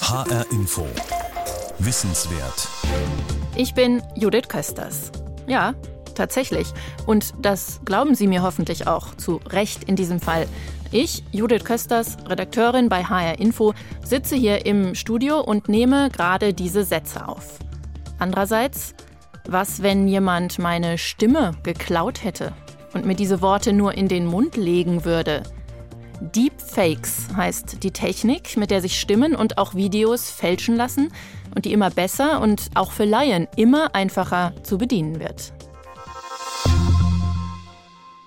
HR Info. Wissenswert. Ich bin Judith Kösters. Ja, tatsächlich. Und das glauben Sie mir hoffentlich auch, zu Recht in diesem Fall. Ich, Judith Kösters, Redakteurin bei HR Info, sitze hier im Studio und nehme gerade diese Sätze auf. Andererseits, was, wenn jemand meine Stimme geklaut hätte und mir diese Worte nur in den Mund legen würde? Deepfakes heißt die Technik, mit der sich Stimmen und auch Videos fälschen lassen und die immer besser und auch für Laien immer einfacher zu bedienen wird.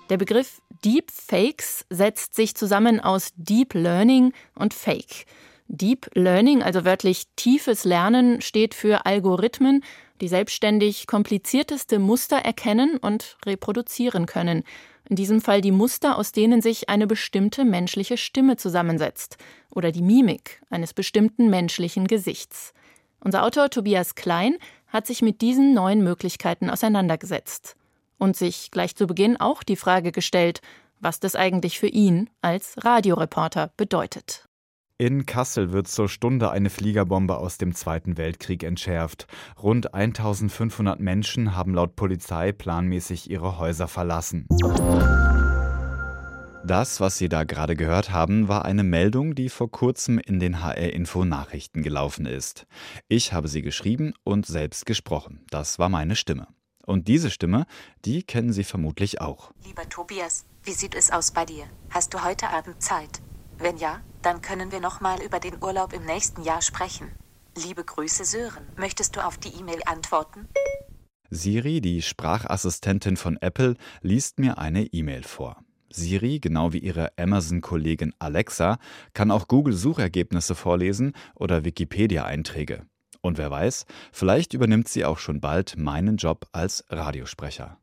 Der Begriff Deepfakes setzt sich zusammen aus Deep Learning und Fake. Deep Learning, also wörtlich tiefes Lernen, steht für Algorithmen, die selbstständig komplizierteste Muster erkennen und reproduzieren können in diesem Fall die Muster, aus denen sich eine bestimmte menschliche Stimme zusammensetzt oder die Mimik eines bestimmten menschlichen Gesichts. Unser Autor Tobias Klein hat sich mit diesen neuen Möglichkeiten auseinandergesetzt und sich gleich zu Beginn auch die Frage gestellt, was das eigentlich für ihn als Radioreporter bedeutet. In Kassel wird zur Stunde eine Fliegerbombe aus dem Zweiten Weltkrieg entschärft. Rund 1500 Menschen haben laut Polizei planmäßig ihre Häuser verlassen. Das, was Sie da gerade gehört haben, war eine Meldung, die vor kurzem in den HR-Info-Nachrichten gelaufen ist. Ich habe sie geschrieben und selbst gesprochen. Das war meine Stimme. Und diese Stimme, die kennen Sie vermutlich auch. Lieber Tobias, wie sieht es aus bei dir? Hast du heute Abend Zeit? Wenn ja, dann können wir noch mal über den Urlaub im nächsten Jahr sprechen. Liebe Grüße, Sören. Möchtest du auf die E-Mail antworten? Siri, die Sprachassistentin von Apple, liest mir eine E-Mail vor. Siri, genau wie ihre Amazon-Kollegin Alexa, kann auch Google-Suchergebnisse vorlesen oder Wikipedia-Einträge. Und wer weiß, vielleicht übernimmt sie auch schon bald meinen Job als Radiosprecher.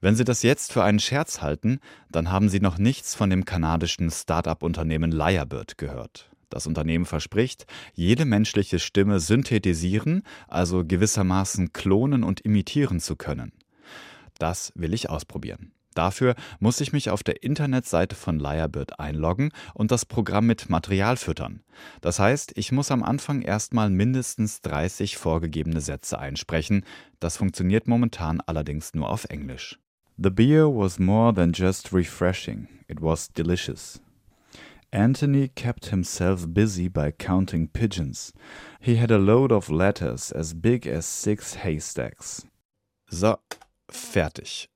Wenn Sie das jetzt für einen Scherz halten, dann haben Sie noch nichts von dem kanadischen Start-up-Unternehmen Lyrebird gehört. Das Unternehmen verspricht, jede menschliche Stimme synthetisieren, also gewissermaßen klonen und imitieren zu können. Das will ich ausprobieren. Dafür muss ich mich auf der Internetseite von Lyrebird einloggen und das Programm mit Material füttern. Das heißt, ich muss am Anfang erstmal mindestens 30 vorgegebene Sätze einsprechen. Das funktioniert momentan allerdings nur auf Englisch. The beer was more than just refreshing, it was delicious. Anthony kept himself busy by counting pigeons. He had a load of letters as big as six haystacks. So, fertig.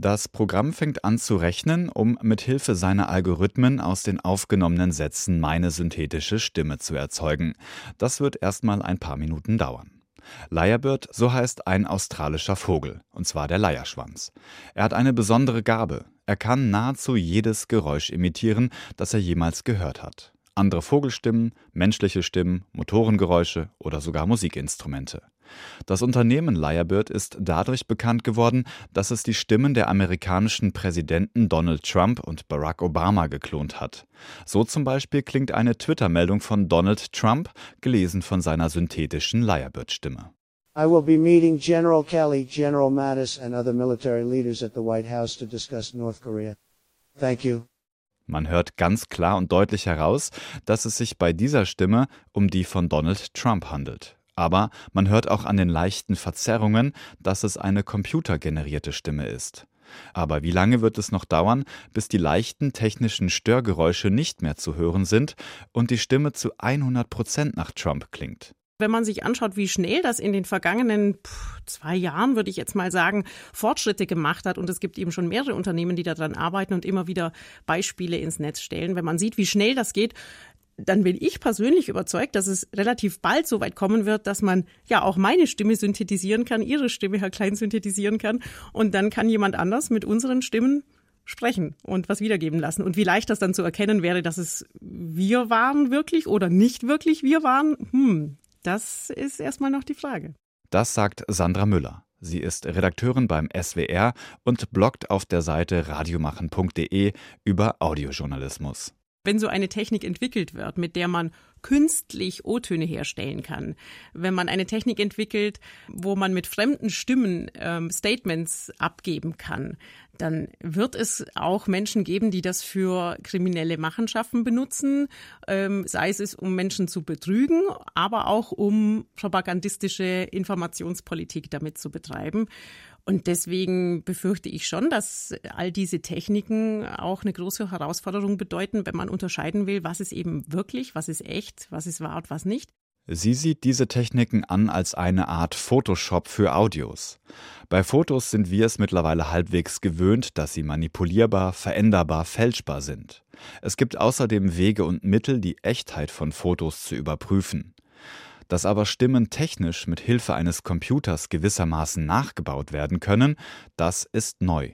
Das Programm fängt an zu rechnen, um mit Hilfe seiner Algorithmen aus den aufgenommenen Sätzen meine synthetische Stimme zu erzeugen. Das wird erstmal ein paar Minuten dauern. Lyrebird, so heißt ein australischer Vogel, und zwar der Leierschwanz. Er hat eine besondere Gabe. Er kann nahezu jedes Geräusch imitieren, das er jemals gehört hat. Andere Vogelstimmen, menschliche Stimmen, Motorengeräusche oder sogar Musikinstrumente. Das Unternehmen Lyrebird ist dadurch bekannt geworden, dass es die Stimmen der amerikanischen Präsidenten Donald Trump und Barack Obama geklont hat. So zum Beispiel klingt eine Twitter-Meldung von Donald Trump, gelesen von seiner synthetischen Lyrebird-Stimme. I will be meeting General Kelly, General Mattis, and other military leaders at the White House to discuss North Korea. Thank you. Man hört ganz klar und deutlich heraus, dass es sich bei dieser Stimme um die von Donald Trump handelt. Aber man hört auch an den leichten Verzerrungen, dass es eine computergenerierte Stimme ist. Aber wie lange wird es noch dauern, bis die leichten technischen Störgeräusche nicht mehr zu hören sind und die Stimme zu 100 Prozent nach Trump klingt? Wenn man sich anschaut, wie schnell das in den vergangenen zwei Jahren, würde ich jetzt mal sagen, Fortschritte gemacht hat, und es gibt eben schon mehrere Unternehmen, die daran arbeiten und immer wieder Beispiele ins Netz stellen. Wenn man sieht, wie schnell das geht, dann bin ich persönlich überzeugt, dass es relativ bald so weit kommen wird, dass man ja auch meine Stimme synthetisieren kann, Ihre Stimme, Herr Klein, synthetisieren kann. Und dann kann jemand anders mit unseren Stimmen sprechen und was wiedergeben lassen. Und wie leicht das dann zu erkennen wäre, dass es wir waren wirklich oder nicht wirklich wir waren, hm, das ist erstmal noch die Frage. Das sagt Sandra Müller. Sie ist Redakteurin beim SWR und bloggt auf der Seite radiomachen.de über Audiojournalismus. Wenn so eine Technik entwickelt wird, mit der man künstlich O-Töne herstellen kann, wenn man eine Technik entwickelt, wo man mit fremden Stimmen ähm, Statements abgeben kann, dann wird es auch Menschen geben, die das für kriminelle Machenschaften benutzen, ähm, sei es um Menschen zu betrügen, aber auch um propagandistische Informationspolitik damit zu betreiben. Und deswegen befürchte ich schon, dass all diese Techniken auch eine große Herausforderung bedeuten, wenn man unterscheiden will, was ist eben wirklich, was ist echt, was ist wahr und was nicht. Sie sieht diese Techniken an als eine Art Photoshop für Audios. Bei Fotos sind wir es mittlerweile halbwegs gewöhnt, dass sie manipulierbar, veränderbar, fälschbar sind. Es gibt außerdem Wege und Mittel, die Echtheit von Fotos zu überprüfen. Dass aber Stimmen technisch mit Hilfe eines Computers gewissermaßen nachgebaut werden können, das ist neu.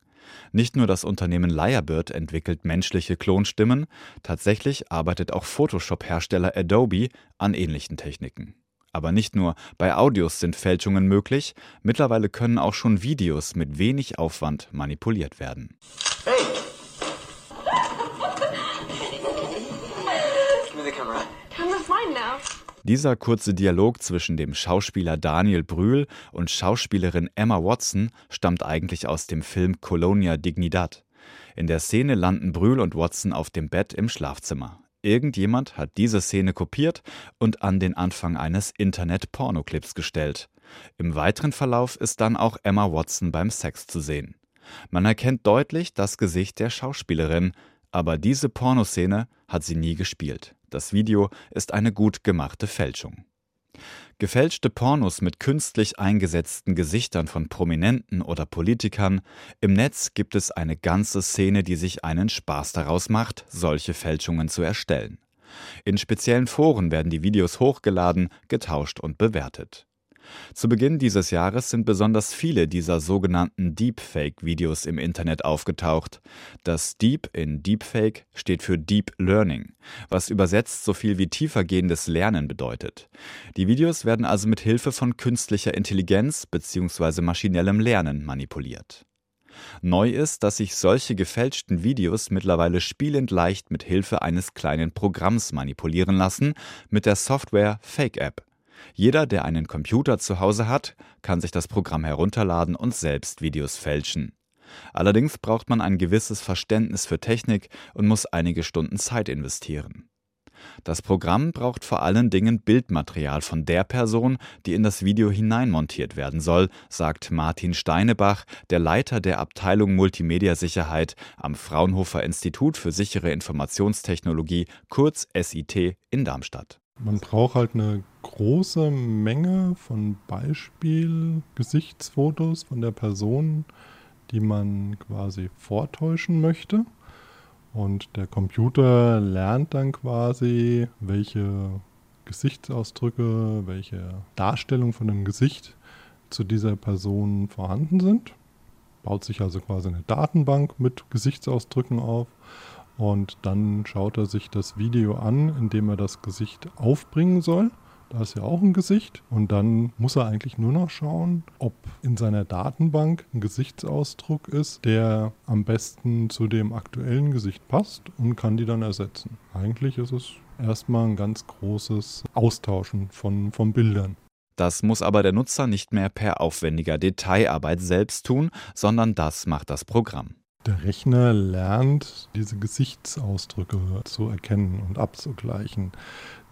Nicht nur das Unternehmen Lyrebird entwickelt menschliche Klonstimmen, tatsächlich arbeitet auch Photoshop-Hersteller Adobe an ähnlichen Techniken. Aber nicht nur bei Audios sind Fälschungen möglich, mittlerweile können auch schon Videos mit wenig Aufwand manipuliert werden. Hey! Dieser kurze Dialog zwischen dem Schauspieler Daniel Brühl und Schauspielerin Emma Watson stammt eigentlich aus dem Film Colonia Dignidad. In der Szene landen Brühl und Watson auf dem Bett im Schlafzimmer. Irgendjemand hat diese Szene kopiert und an den Anfang eines Internet-Pornoclips gestellt. Im weiteren Verlauf ist dann auch Emma Watson beim Sex zu sehen. Man erkennt deutlich das Gesicht der Schauspielerin, aber diese Pornoszene hat sie nie gespielt. Das Video ist eine gut gemachte Fälschung. Gefälschte Pornos mit künstlich eingesetzten Gesichtern von Prominenten oder Politikern. Im Netz gibt es eine ganze Szene, die sich einen Spaß daraus macht, solche Fälschungen zu erstellen. In speziellen Foren werden die Videos hochgeladen, getauscht und bewertet. Zu Beginn dieses Jahres sind besonders viele dieser sogenannten Deepfake-Videos im Internet aufgetaucht. Das Deep in Deepfake steht für Deep Learning, was übersetzt so viel wie tiefergehendes Lernen bedeutet. Die Videos werden also mit Hilfe von künstlicher Intelligenz bzw. maschinellem Lernen manipuliert. Neu ist, dass sich solche gefälschten Videos mittlerweile spielend leicht mit Hilfe eines kleinen Programms manipulieren lassen, mit der Software Fake App. Jeder, der einen Computer zu Hause hat, kann sich das Programm herunterladen und selbst Videos fälschen. Allerdings braucht man ein gewisses Verständnis für Technik und muss einige Stunden Zeit investieren. Das Programm braucht vor allen Dingen Bildmaterial von der Person, die in das Video hineinmontiert werden soll, sagt Martin Steinebach, der Leiter der Abteilung Multimedia-Sicherheit am Fraunhofer Institut für sichere Informationstechnologie, kurz SIT, in Darmstadt. Man braucht halt eine große Menge von Beispiel-Gesichtsfotos von der Person, die man quasi vortäuschen möchte. Und der Computer lernt dann quasi, welche Gesichtsausdrücke, welche Darstellung von dem Gesicht zu dieser Person vorhanden sind. Baut sich also quasi eine Datenbank mit Gesichtsausdrücken auf und dann schaut er sich das Video an, in dem er das Gesicht aufbringen soll. Da ist ja auch ein Gesicht. Und dann muss er eigentlich nur noch schauen, ob in seiner Datenbank ein Gesichtsausdruck ist, der am besten zu dem aktuellen Gesicht passt und kann die dann ersetzen. Eigentlich ist es erstmal ein ganz großes Austauschen von, von Bildern. Das muss aber der Nutzer nicht mehr per aufwendiger Detailarbeit selbst tun, sondern das macht das Programm. Der Rechner lernt, diese Gesichtsausdrücke zu erkennen und abzugleichen.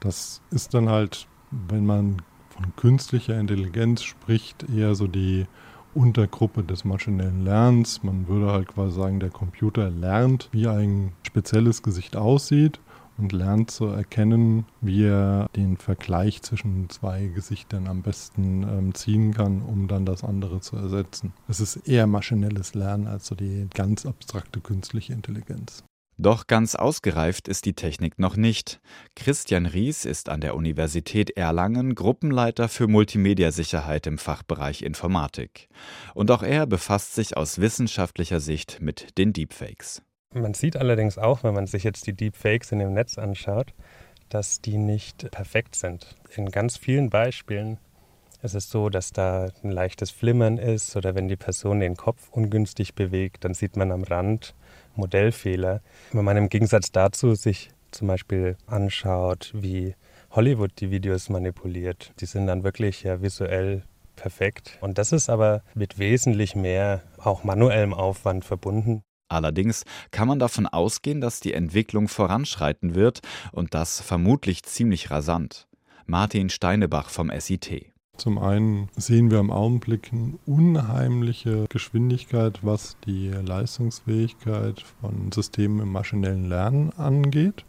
Das ist dann halt, wenn man von künstlicher Intelligenz spricht, eher so die Untergruppe des maschinellen Lernens. Man würde halt quasi sagen, der Computer lernt, wie ein spezielles Gesicht aussieht und lernt zu erkennen, wie er den Vergleich zwischen zwei Gesichtern am besten ähm, ziehen kann, um dann das andere zu ersetzen. Es ist eher maschinelles Lernen als so die ganz abstrakte künstliche Intelligenz. Doch ganz ausgereift ist die Technik noch nicht. Christian Ries ist an der Universität Erlangen Gruppenleiter für Multimediasicherheit im Fachbereich Informatik. Und auch er befasst sich aus wissenschaftlicher Sicht mit den Deepfakes. Man sieht allerdings auch, wenn man sich jetzt die Deepfakes in dem Netz anschaut, dass die nicht perfekt sind. In ganz vielen Beispielen ist es so, dass da ein leichtes Flimmern ist oder wenn die Person den Kopf ungünstig bewegt, dann sieht man am Rand Modellfehler. Wenn man im Gegensatz dazu sich zum Beispiel anschaut, wie Hollywood die Videos manipuliert. Die sind dann wirklich ja visuell perfekt. Und das ist aber mit wesentlich mehr auch manuellem Aufwand verbunden. Allerdings kann man davon ausgehen, dass die Entwicklung voranschreiten wird und das vermutlich ziemlich rasant. Martin Steinebach vom SIT. Zum einen sehen wir im Augenblick eine unheimliche Geschwindigkeit, was die Leistungsfähigkeit von Systemen im maschinellen Lernen angeht.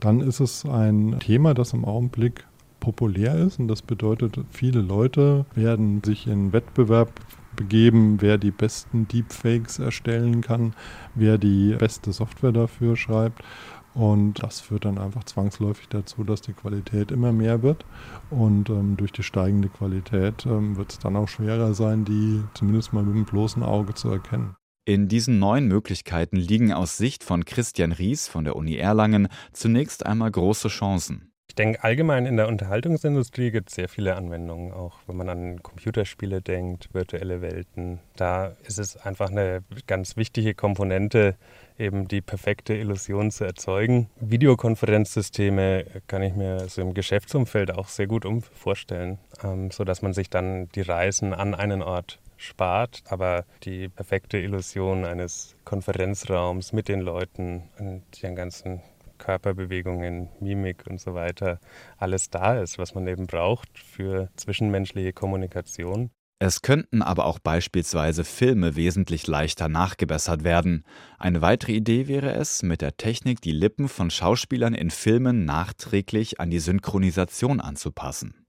Dann ist es ein Thema, das im Augenblick populär ist und das bedeutet, viele Leute werden sich in Wettbewerb begeben, wer die besten Deepfakes erstellen kann, wer die beste Software dafür schreibt. Und das führt dann einfach zwangsläufig dazu, dass die Qualität immer mehr wird. Und ähm, durch die steigende Qualität ähm, wird es dann auch schwerer sein, die zumindest mal mit dem bloßen Auge zu erkennen. In diesen neuen Möglichkeiten liegen aus Sicht von Christian Ries von der Uni Erlangen zunächst einmal große Chancen. Ich denke, allgemein in der Unterhaltungsindustrie gibt es sehr viele Anwendungen, auch wenn man an Computerspiele denkt, virtuelle Welten. Da ist es einfach eine ganz wichtige Komponente, eben die perfekte Illusion zu erzeugen. Videokonferenzsysteme kann ich mir so im Geschäftsumfeld auch sehr gut vorstellen, ähm, sodass man sich dann die Reisen an einen Ort spart, aber die perfekte Illusion eines Konferenzraums mit den Leuten und den ganzen Körperbewegungen, Mimik und so weiter alles da ist, was man eben braucht für zwischenmenschliche Kommunikation. Es könnten aber auch beispielsweise Filme wesentlich leichter nachgebessert werden. Eine weitere Idee wäre es, mit der Technik die Lippen von Schauspielern in Filmen nachträglich an die Synchronisation anzupassen.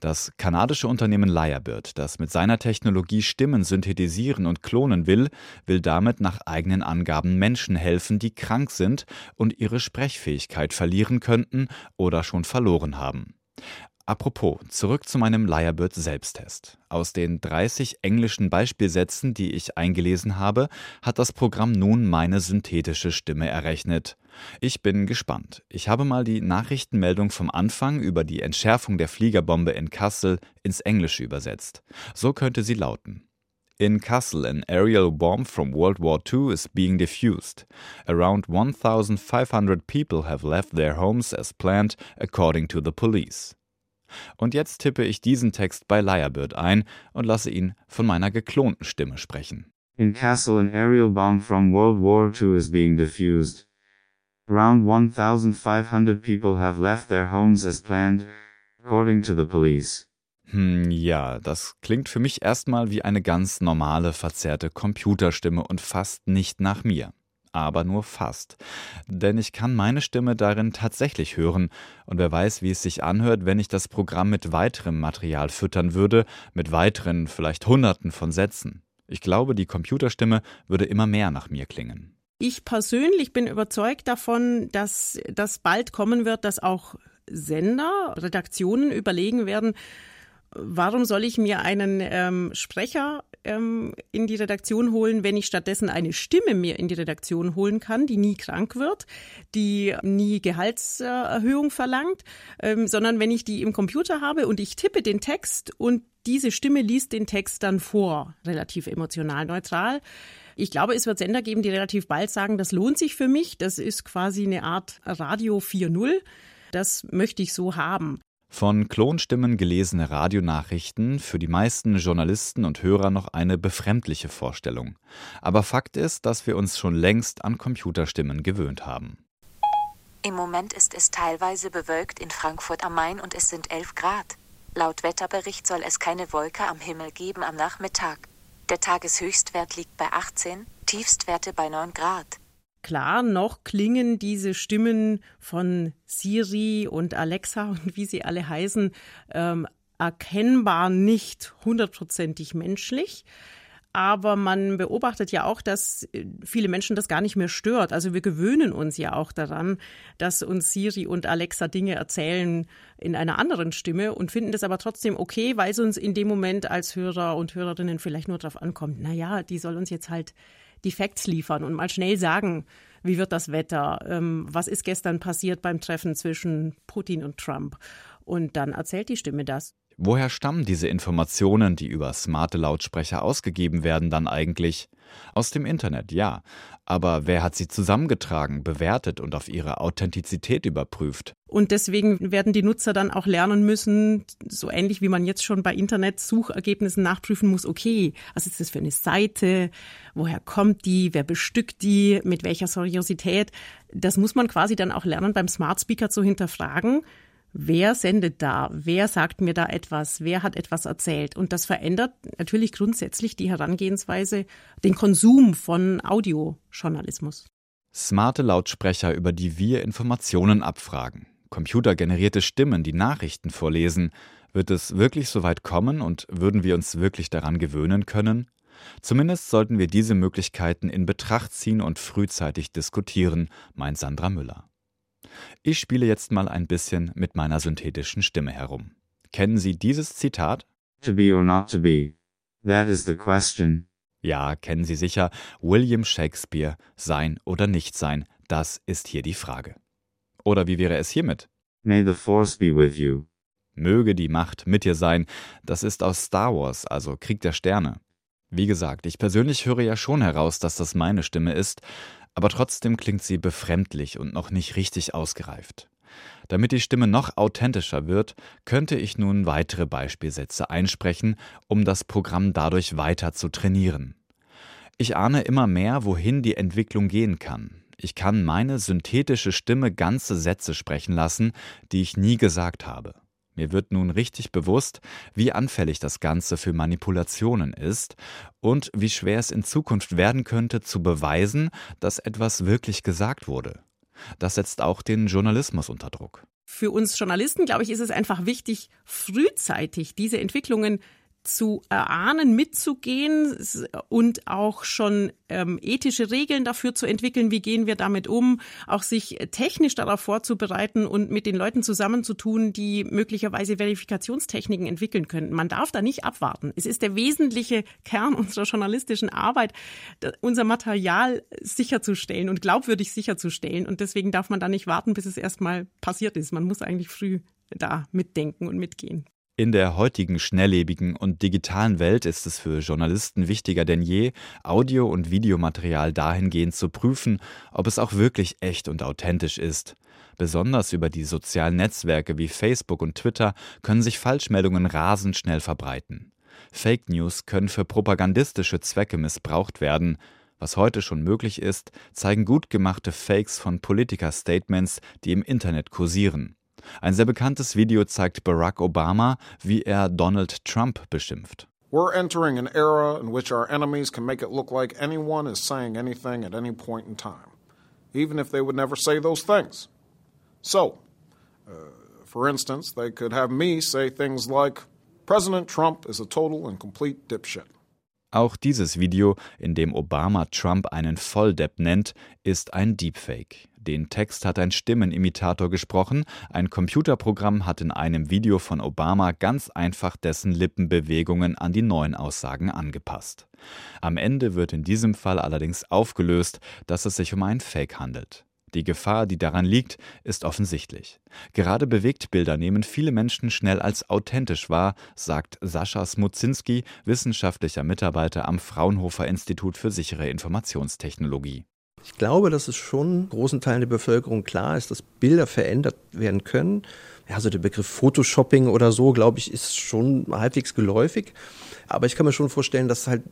Das kanadische Unternehmen Lyrebird, das mit seiner Technologie Stimmen synthetisieren und klonen will, will damit nach eigenen Angaben Menschen helfen, die krank sind und ihre Sprechfähigkeit verlieren könnten oder schon verloren haben. Apropos, zurück zu meinem Lyrebird Selbsttest. Aus den 30 englischen Beispielsätzen, die ich eingelesen habe, hat das Programm nun meine synthetische Stimme errechnet. Ich bin gespannt. Ich habe mal die Nachrichtenmeldung vom Anfang über die Entschärfung der Fliegerbombe in Kassel ins Englische übersetzt. So könnte sie lauten. In Kassel, an aerial bomb from World War II is being diffused. Around 1,500 people have left their homes as planned, according to the police. Und jetzt tippe ich diesen Text bei Lyrebird ein und lasse ihn von meiner geklonten Stimme sprechen. In Kassel, an aerial bomb from World War II is being diffused. Around 1,500 people have left their homes as planned, according to the police. Hm, ja, das klingt für mich erstmal wie eine ganz normale, verzerrte Computerstimme und fast nicht nach mir aber nur fast. Denn ich kann meine Stimme darin tatsächlich hören, und wer weiß, wie es sich anhört, wenn ich das Programm mit weiterem Material füttern würde, mit weiteren, vielleicht Hunderten von Sätzen. Ich glaube, die Computerstimme würde immer mehr nach mir klingen. Ich persönlich bin überzeugt davon, dass das bald kommen wird, dass auch Sender, Redaktionen überlegen werden, warum soll ich mir einen ähm, Sprecher ähm, in die Redaktion holen, wenn ich stattdessen eine Stimme mir in die Redaktion holen kann, die nie krank wird, die nie Gehaltserhöhung verlangt, ähm, sondern wenn ich die im Computer habe und ich tippe den Text und diese Stimme liest den Text dann vor, relativ emotional neutral. Ich glaube, es wird Sender geben, die relativ bald sagen, das lohnt sich für mich. Das ist quasi eine Art Radio 4.0. Das möchte ich so haben. Von Klonstimmen gelesene Radionachrichten für die meisten Journalisten und Hörer noch eine befremdliche Vorstellung. Aber Fakt ist, dass wir uns schon längst an Computerstimmen gewöhnt haben. Im Moment ist es teilweise bewölkt in Frankfurt am Main und es sind 11 Grad. Laut Wetterbericht soll es keine Wolke am Himmel geben am Nachmittag. Der Tageshöchstwert liegt bei 18, Tiefstwerte bei 9 Grad klar, noch klingen diese Stimmen von Siri und Alexa und wie sie alle heißen, ähm, erkennbar nicht hundertprozentig menschlich. Aber man beobachtet ja auch, dass äh, viele Menschen das gar nicht mehr stört. Also wir gewöhnen uns ja auch daran, dass uns Siri und Alexa Dinge erzählen in einer anderen Stimme und finden das aber trotzdem okay, weil es uns in dem Moment als Hörer und Hörerinnen vielleicht nur darauf ankommt, naja, die soll uns jetzt halt die Facts liefern und mal schnell sagen, wie wird das Wetter, ähm, was ist gestern passiert beim Treffen zwischen Putin und Trump. Und dann erzählt die Stimme das. Woher stammen diese Informationen, die über smarte Lautsprecher ausgegeben werden, dann eigentlich? Aus dem Internet, ja. Aber wer hat sie zusammengetragen, bewertet und auf ihre Authentizität überprüft? Und deswegen werden die Nutzer dann auch lernen müssen, so ähnlich wie man jetzt schon bei Internet-Suchergebnissen nachprüfen muss, okay, was ist das für eine Seite, woher kommt die, wer bestückt die, mit welcher Seriosität. Das muss man quasi dann auch lernen, beim Smart Speaker zu hinterfragen wer sendet da, wer sagt mir da etwas, wer hat etwas erzählt. Und das verändert natürlich grundsätzlich die Herangehensweise, den Konsum von Audiojournalismus. Smarte Lautsprecher, über die wir Informationen abfragen. Computergenerierte Stimmen, die Nachrichten vorlesen. Wird es wirklich so weit kommen und würden wir uns wirklich daran gewöhnen können? Zumindest sollten wir diese Möglichkeiten in Betracht ziehen und frühzeitig diskutieren, meint Sandra Müller. Ich spiele jetzt mal ein bisschen mit meiner synthetischen Stimme herum. Kennen Sie dieses Zitat? To be or not to be. That is the question. Ja, kennen Sie sicher. William Shakespeare. Sein oder nicht sein. Das ist hier die Frage. Oder wie wäre es hiermit? May the force be with you. Möge die Macht mit dir sein. Das ist aus Star Wars, also Krieg der Sterne. Wie gesagt, ich persönlich höre ja schon heraus, dass das meine Stimme ist, aber trotzdem klingt sie befremdlich und noch nicht richtig ausgereift. Damit die Stimme noch authentischer wird, könnte ich nun weitere Beispielsätze einsprechen, um das Programm dadurch weiter zu trainieren. Ich ahne immer mehr, wohin die Entwicklung gehen kann. Ich kann meine synthetische Stimme ganze Sätze sprechen lassen, die ich nie gesagt habe. Mir wird nun richtig bewusst, wie anfällig das Ganze für Manipulationen ist und wie schwer es in Zukunft werden könnte, zu beweisen, dass etwas wirklich gesagt wurde. Das setzt auch den Journalismus unter Druck. Für uns Journalisten, glaube ich, ist es einfach wichtig, frühzeitig diese Entwicklungen zu erahnen, mitzugehen und auch schon ähm, ethische Regeln dafür zu entwickeln, wie gehen wir damit um, auch sich technisch darauf vorzubereiten und mit den Leuten zusammenzutun, die möglicherweise Verifikationstechniken entwickeln könnten. Man darf da nicht abwarten. Es ist der wesentliche Kern unserer journalistischen Arbeit, unser Material sicherzustellen und glaubwürdig sicherzustellen. Und deswegen darf man da nicht warten, bis es erstmal passiert ist. Man muss eigentlich früh da mitdenken und mitgehen. In der heutigen schnelllebigen und digitalen Welt ist es für Journalisten wichtiger denn je, Audio- und Videomaterial dahingehend zu prüfen, ob es auch wirklich echt und authentisch ist. Besonders über die sozialen Netzwerke wie Facebook und Twitter können sich Falschmeldungen rasend schnell verbreiten. Fake News können für propagandistische Zwecke missbraucht werden. Was heute schon möglich ist, zeigen gut gemachte Fakes von Politiker-Statements, die im Internet kursieren. Ein sehr bekanntes Video zeigt Barack Obama, wie er Donald Trump beschimpft. We're entering an era in which our enemies can make it look like anyone is saying anything at any point in time, even if they would never say those things. So, uh, for instance, they could have me say things like, President Trump is a total and complete dipshit. Auch dieses Video, in dem Obama Trump einen Volldepp nennt, ist ein Deepfake. Den Text hat ein Stimmenimitator gesprochen, ein Computerprogramm hat in einem Video von Obama ganz einfach dessen Lippenbewegungen an die neuen Aussagen angepasst. Am Ende wird in diesem Fall allerdings aufgelöst, dass es sich um einen Fake handelt. Die Gefahr, die daran liegt, ist offensichtlich. Gerade Bewegtbilder nehmen viele Menschen schnell als authentisch wahr, sagt Sascha Smuzinski, wissenschaftlicher Mitarbeiter am Fraunhofer Institut für sichere Informationstechnologie. Ich glaube, dass es schon großen Teilen der Bevölkerung klar ist, dass Bilder verändert werden können. Ja, so der Begriff Photoshopping oder so, glaube ich, ist schon halbwegs geläufig. Aber ich kann mir schon vorstellen, dass halt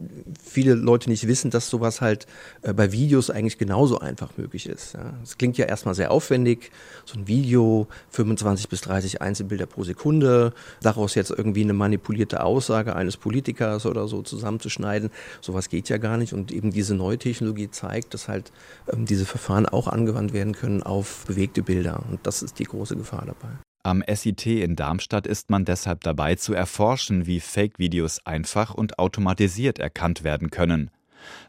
viele Leute nicht wissen, dass sowas halt äh, bei Videos eigentlich genauso einfach möglich ist. Es klingt ja erstmal sehr aufwendig, so ein Video, 25 bis 30 Einzelbilder pro Sekunde, daraus jetzt irgendwie eine manipulierte Aussage eines Politikers oder so zusammenzuschneiden. Sowas geht ja gar nicht. Und eben diese neue Technologie zeigt, dass halt ähm, diese Verfahren auch angewandt werden können auf bewegte Bilder. Und das ist die große Gefahr dabei. Am SIT in Darmstadt ist man deshalb dabei zu erforschen, wie Fake-Videos einfach und automatisiert erkannt werden können.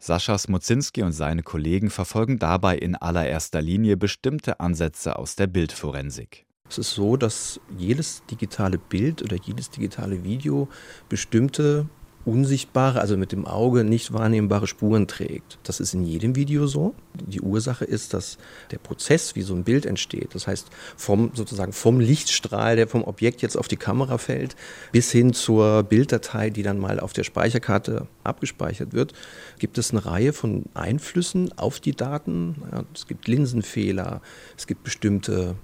Sascha Smozinski und seine Kollegen verfolgen dabei in allererster Linie bestimmte Ansätze aus der Bildforensik. Es ist so, dass jedes digitale Bild oder jedes digitale Video bestimmte unsichtbare, also mit dem Auge nicht wahrnehmbare Spuren trägt. Das ist in jedem Video so. Die Ursache ist, dass der Prozess, wie so ein Bild entsteht, das heißt vom sozusagen vom Lichtstrahl, der vom Objekt jetzt auf die Kamera fällt, bis hin zur Bilddatei, die dann mal auf der Speicherkarte abgespeichert wird, gibt es eine Reihe von Einflüssen auf die Daten. Ja, es gibt Linsenfehler, es gibt bestimmte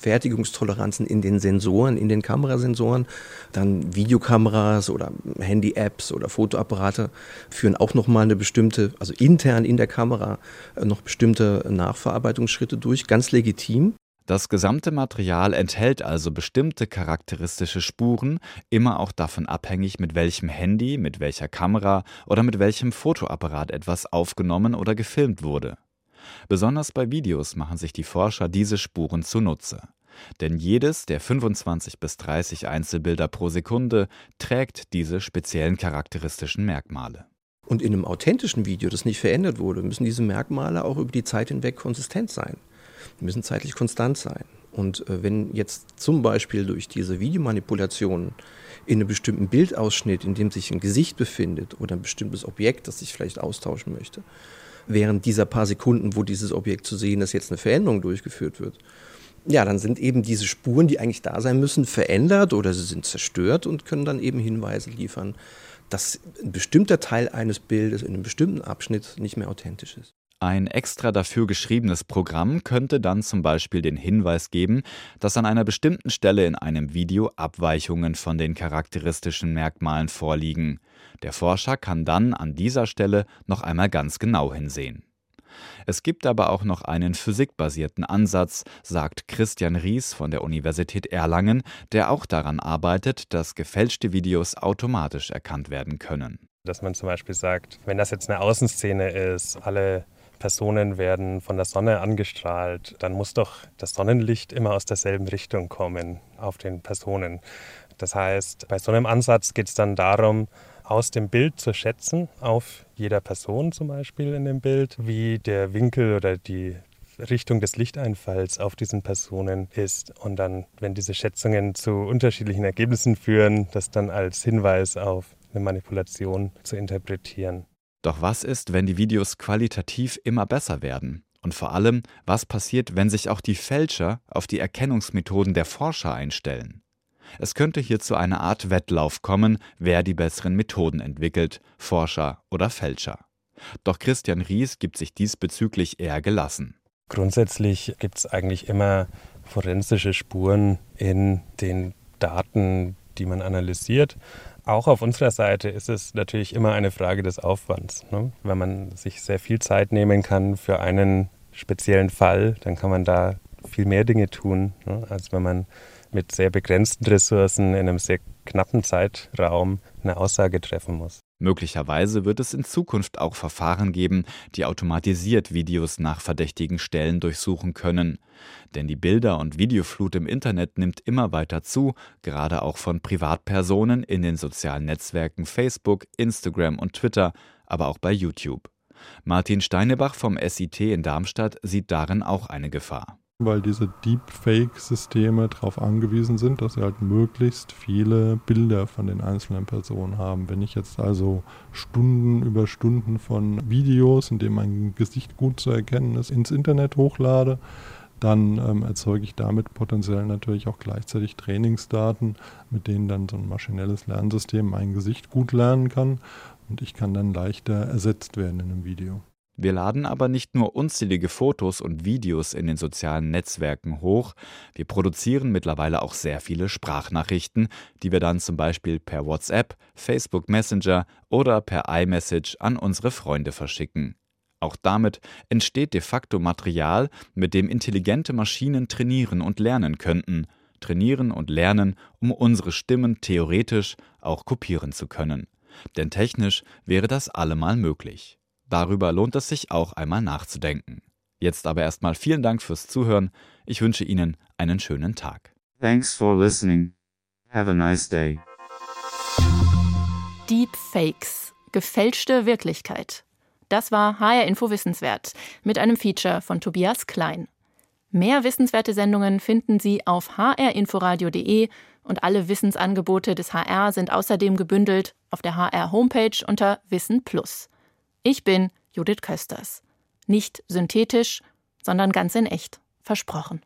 Fertigungstoleranzen in den Sensoren, in den Kamerasensoren. Dann Videokameras oder Handy-Apps oder Fotoapparate führen auch nochmal eine bestimmte, also intern in der Kamera äh, noch bestimmte Nachverarbeitungsschritte durch, ganz legitim. Das gesamte Material enthält also bestimmte charakteristische Spuren, immer auch davon abhängig, mit welchem Handy, mit welcher Kamera oder mit welchem Fotoapparat etwas aufgenommen oder gefilmt wurde. Besonders bei Videos machen sich die Forscher diese Spuren zunutze. Denn jedes der 25 bis 30 Einzelbilder pro Sekunde trägt diese speziellen charakteristischen Merkmale. Und in einem authentischen Video, das nicht verändert wurde, müssen diese Merkmale auch über die Zeit hinweg konsistent sein. Die müssen zeitlich konstant sein. Und äh, wenn jetzt zum Beispiel durch diese Videomanipulationen in einem bestimmten Bildausschnitt, in dem sich ein Gesicht befindet oder ein bestimmtes Objekt, das sich vielleicht austauschen möchte, während dieser paar Sekunden, wo dieses Objekt zu sehen ist, jetzt eine Veränderung durchgeführt wird, ja, dann sind eben diese Spuren, die eigentlich da sein müssen, verändert oder sie sind zerstört und können dann eben Hinweise liefern, dass ein bestimmter Teil eines Bildes in einem bestimmten Abschnitt nicht mehr authentisch ist. Ein extra dafür geschriebenes Programm könnte dann zum Beispiel den Hinweis geben, dass an einer bestimmten Stelle in einem Video Abweichungen von den charakteristischen Merkmalen vorliegen. Der Forscher kann dann an dieser Stelle noch einmal ganz genau hinsehen. Es gibt aber auch noch einen physikbasierten Ansatz, sagt Christian Ries von der Universität Erlangen, der auch daran arbeitet, dass gefälschte Videos automatisch erkannt werden können. Dass man zum Beispiel sagt, wenn das jetzt eine Außenszene ist, alle Personen werden von der Sonne angestrahlt, dann muss doch das Sonnenlicht immer aus derselben Richtung kommen auf den Personen. Das heißt, bei so einem Ansatz geht es dann darum, aus dem Bild zu schätzen, auf jeder Person zum Beispiel in dem Bild, wie der Winkel oder die Richtung des Lichteinfalls auf diesen Personen ist. Und dann, wenn diese Schätzungen zu unterschiedlichen Ergebnissen führen, das dann als Hinweis auf eine Manipulation zu interpretieren. Doch was ist, wenn die Videos qualitativ immer besser werden? Und vor allem, was passiert, wenn sich auch die Fälscher auf die Erkennungsmethoden der Forscher einstellen? Es könnte hier zu einer Art Wettlauf kommen, wer die besseren Methoden entwickelt, Forscher oder Fälscher. Doch Christian Ries gibt sich diesbezüglich eher gelassen. Grundsätzlich gibt es eigentlich immer forensische Spuren in den Daten, die man analysiert. Auch auf unserer Seite ist es natürlich immer eine Frage des Aufwands. Ne? Wenn man sich sehr viel Zeit nehmen kann für einen speziellen Fall, dann kann man da viel mehr Dinge tun, ne? als wenn man mit sehr begrenzten Ressourcen in einem sehr knappen Zeitraum eine Aussage treffen muss. Möglicherweise wird es in Zukunft auch Verfahren geben, die automatisiert Videos nach verdächtigen Stellen durchsuchen können. Denn die Bilder- und Videoflut im Internet nimmt immer weiter zu, gerade auch von Privatpersonen in den sozialen Netzwerken Facebook, Instagram und Twitter, aber auch bei YouTube. Martin Steinebach vom SIT in Darmstadt sieht darin auch eine Gefahr weil diese Deepfake-Systeme darauf angewiesen sind, dass sie halt möglichst viele Bilder von den einzelnen Personen haben. Wenn ich jetzt also Stunden über Stunden von Videos, in denen mein Gesicht gut zu erkennen ist, ins Internet hochlade, dann ähm, erzeuge ich damit potenziell natürlich auch gleichzeitig Trainingsdaten, mit denen dann so ein maschinelles Lernsystem mein Gesicht gut lernen kann und ich kann dann leichter ersetzt werden in einem Video. Wir laden aber nicht nur unzählige Fotos und Videos in den sozialen Netzwerken hoch, wir produzieren mittlerweile auch sehr viele Sprachnachrichten, die wir dann zum Beispiel per WhatsApp, Facebook Messenger oder per iMessage an unsere Freunde verschicken. Auch damit entsteht de facto Material, mit dem intelligente Maschinen trainieren und lernen könnten, trainieren und lernen, um unsere Stimmen theoretisch auch kopieren zu können. Denn technisch wäre das allemal möglich. Darüber lohnt es sich auch einmal nachzudenken. Jetzt aber erstmal vielen Dank fürs Zuhören. Ich wünsche Ihnen einen schönen Tag. Thanks for listening. Have a nice day. Deepfakes. Gefälschte Wirklichkeit. Das war HR Info Wissenswert mit einem Feature von Tobias Klein. Mehr wissenswerte Sendungen finden Sie auf hrinforadio.de und alle Wissensangebote des HR sind außerdem gebündelt auf der HR Homepage unter Wissen Plus. Ich bin Judith Kösters. Nicht synthetisch, sondern ganz in echt. Versprochen.